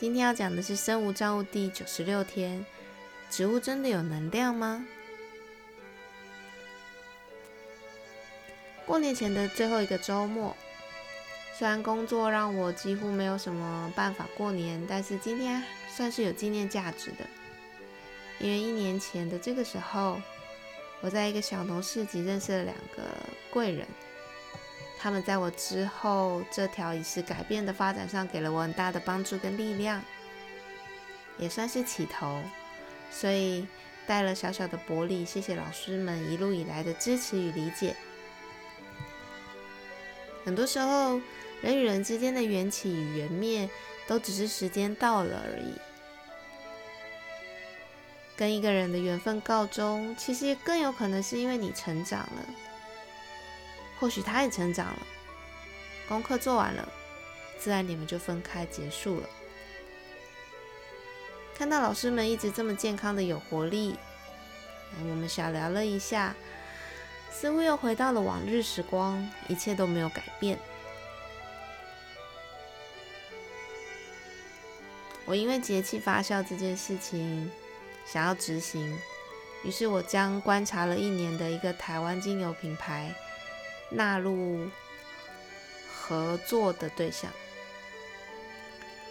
今天要讲的是生物账户第九十六天：植物真的有能量吗？过年前的最后一个周末，虽然工作让我几乎没有什么办法过年，但是今天算是有纪念价值的，因为一年前的这个时候，我在一个小农市集认识了两个贵人。他们在我之后这条仪式改变的发展上给了我很大的帮助跟力量，也算是起头，所以带了小小的薄礼，谢谢老师们一路以来的支持与理解。很多时候，人与人之间的缘起与缘灭，都只是时间到了而已。跟一个人的缘分告终，其实更有可能是因为你成长了。或许他也成长了，功课做完了，自然你们就分开结束了。看到老师们一直这么健康的有活力，我们小聊了一下，似乎又回到了往日时光，一切都没有改变。我因为节气发酵这件事情想要执行，于是我将观察了一年的一个台湾精油品牌。纳入合作的对象，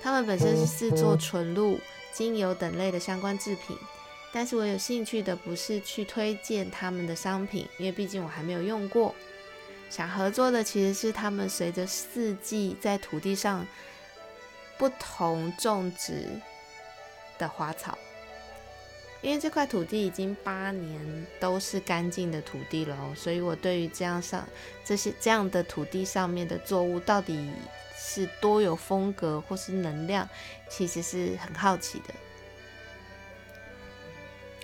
他们本身是制作纯露、精油等类的相关制品，但是我有兴趣的不是去推荐他们的商品，因为毕竟我还没有用过。想合作的其实是他们随着四季在土地上不同种植的花草。因为这块土地已经八年都是干净的土地了，所以我对于这样上这些这样的土地上面的作物到底是多有风格或是能量，其实是很好奇的。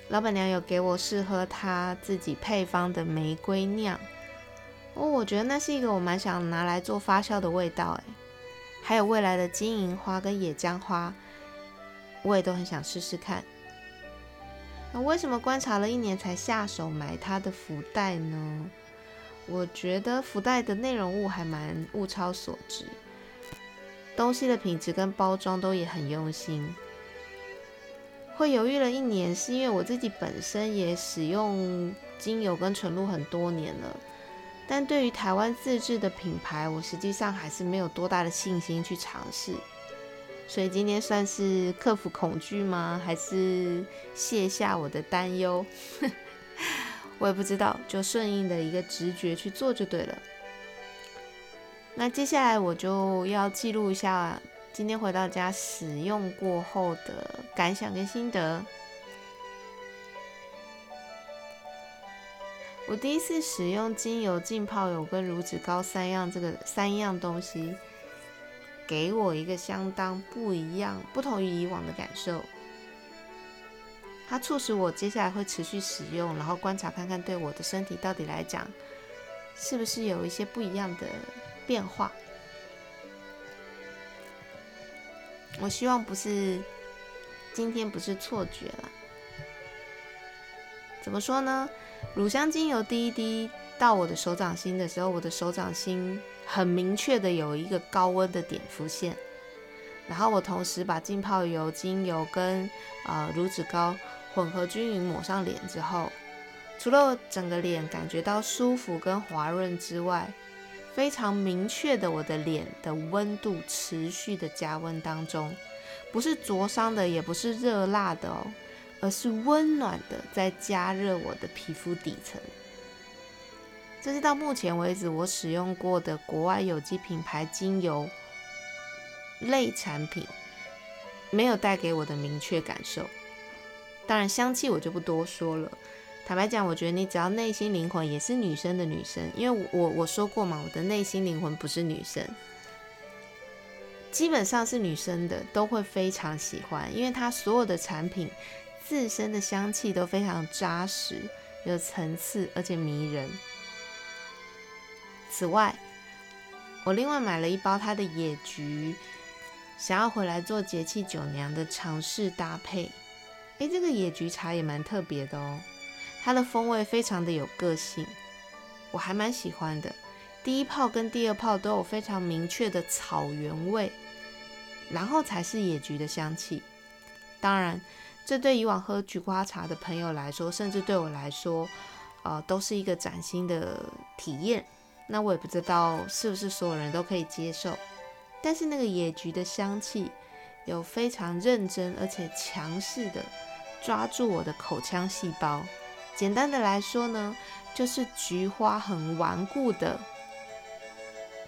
老板娘有给我试喝她自己配方的玫瑰酿，哦，我觉得那是一个我蛮想拿来做发酵的味道诶，还有未来的金银花跟野姜花，我也都很想试试看。那为什么观察了一年才下手买它的福袋呢？我觉得福袋的内容物还蛮物超所值，东西的品质跟包装都也很用心。会犹豫了一年，是因为我自己本身也使用精油跟纯露很多年了，但对于台湾自制的品牌，我实际上还是没有多大的信心去尝试。所以今天算是克服恐惧吗？还是卸下我的担忧？我也不知道，就顺应的一个直觉去做就对了。那接下来我就要记录一下今天回到家使用过后的感想跟心得。我第一次使用精油、浸泡油跟乳脂膏三样这个三样东西。给我一个相当不一样、不同于以往的感受，它促使我接下来会持续使用，然后观察看看对我的身体到底来讲是不是有一些不一样的变化。我希望不是今天不是错觉了。怎么说呢？乳香精油滴一滴到我的手掌心的时候，我的手掌心。很明确的有一个高温的点浮现，然后我同时把浸泡油、精油跟呃乳脂膏混合均匀抹上脸之后，除了整个脸感觉到舒服跟滑润之外，非常明确的我的脸的温度持续的加温当中，不是灼伤的，也不是热辣的哦，而是温暖的在加热我的皮肤底层。这是到目前为止我使用过的国外有机品牌精油类产品，没有带给我的明确感受。当然，香气我就不多说了。坦白讲，我觉得你只要内心灵魂也是女生的女生，因为我我说过嘛，我的内心灵魂不是女生，基本上是女生的都会非常喜欢，因为它所有的产品自身的香气都非常扎实、有层次，而且迷人。此外，我另外买了一包它的野菊，想要回来做节气酒娘的尝试搭配。诶，这个野菊茶也蛮特别的哦，它的风味非常的有个性，我还蛮喜欢的。第一泡跟第二泡都有非常明确的草原味，然后才是野菊的香气。当然，这对以往喝菊花茶的朋友来说，甚至对我来说，呃，都是一个崭新的体验。那我也不知道是不是所有人都可以接受，但是那个野菊的香气有非常认真而且强势的抓住我的口腔细胞。简单的来说呢，就是菊花很顽固的。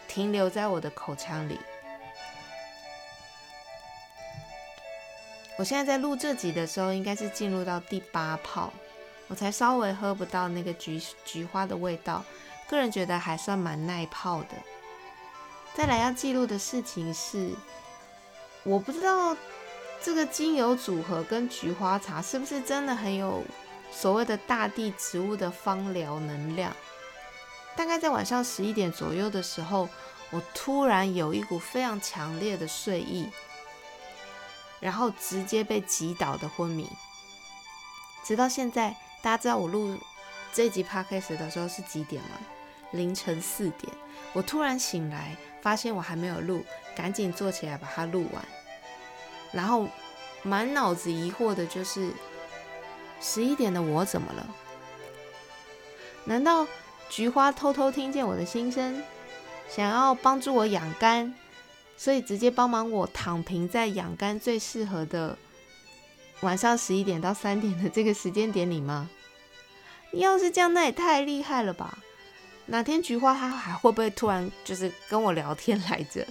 停留在我的口腔里。我现在在录这集的时候，应该是进入到第八泡，我才稍微喝不到那个菊菊花的味道，个人觉得还算蛮耐泡的。再来要记录的事情是，我不知道这个精油组合跟菊花茶是不是真的很有所谓的大地植物的芳疗能量。大概在晚上十一点左右的时候。我突然有一股非常强烈的睡意，然后直接被击倒的昏迷。直到现在，大家知道我录这集 podcast 的时候是几点吗？凌晨四点。我突然醒来，发现我还没有录，赶紧坐起来把它录完。然后满脑子疑惑的就是：十一点的我怎么了？难道菊花偷偷听见我的心声？想要帮助我养肝，所以直接帮忙我躺平在养肝最适合的晚上十一点到三点的这个时间点里吗？要是这样，那也太厉害了吧！哪天菊花它还会不会突然就是跟我聊天来着？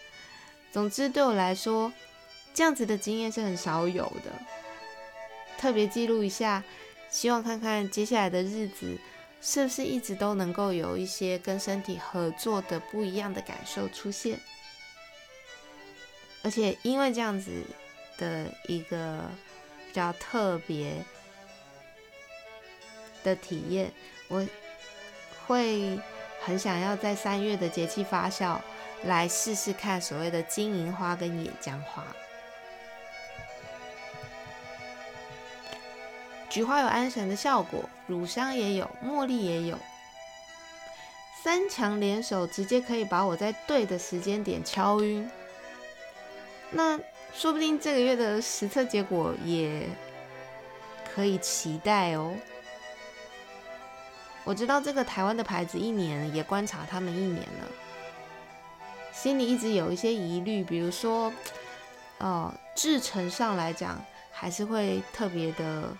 总之对我来说，这样子的经验是很少有的，特别记录一下，希望看看接下来的日子。是不是一直都能够有一些跟身体合作的不一样的感受出现？而且因为这样子的一个比较特别的体验，我会很想要在三月的节气发酵来试试看所谓的金银花跟野姜花。菊花有安神的效果，乳香也有，茉莉也有，三强联手，直接可以把我在对的时间点敲晕。那说不定这个月的实测结果也可以期待哦。我知道这个台湾的牌子一年也观察他们一年了，心里一直有一些疑虑，比如说，呃，制成上来讲，还是会特别的。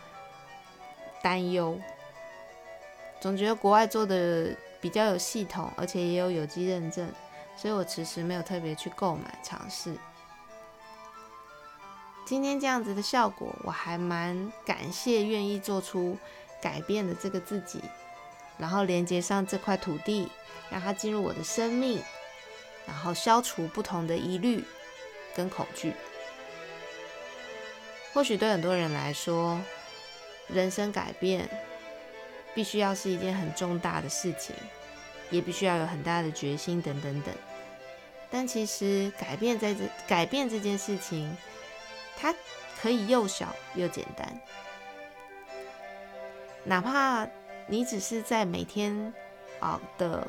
担忧，总觉得国外做的比较有系统，而且也有有机认证，所以我迟迟没有特别去购买尝试。今天这样子的效果，我还蛮感谢愿意做出改变的这个自己，然后连接上这块土地，让它进入我的生命，然后消除不同的疑虑跟恐惧。或许对很多人来说，人生改变必须要是一件很重大的事情，也必须要有很大的决心等等等。但其实改变在这改变这件事情，它可以又小又简单。哪怕你只是在每天啊的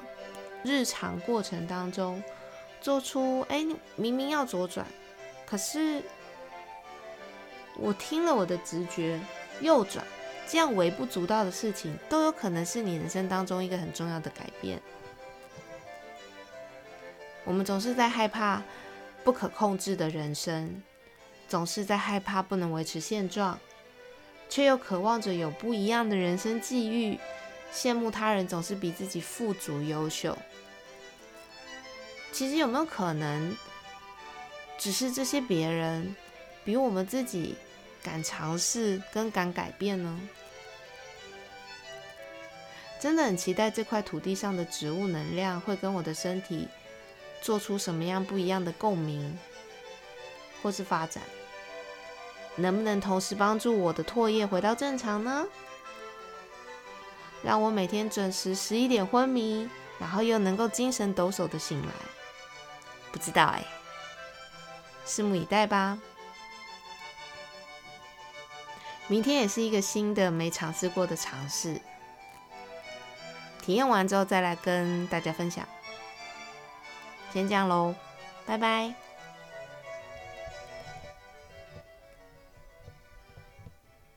日常过程当中做出，哎，明明要左转，可是我听了我的直觉。右转，这样微不足道的事情，都有可能是你人生当中一个很重要的改变。我们总是在害怕不可控制的人生，总是在害怕不能维持现状，却又渴望着有不一样的人生际遇，羡慕他人总是比自己富足优秀。其实有没有可能，只是这些别人比我们自己？敢尝试跟敢改变呢？真的很期待这块土地上的植物能量会跟我的身体做出什么样不一样的共鸣，或是发展。能不能同时帮助我的唾液回到正常呢？让我每天准时十一点昏迷，然后又能够精神抖擞的醒来？不知道哎，拭目以待吧。明天也是一个新的没尝试过的尝试，体验完之后再来跟大家分享。先这样喽，拜拜。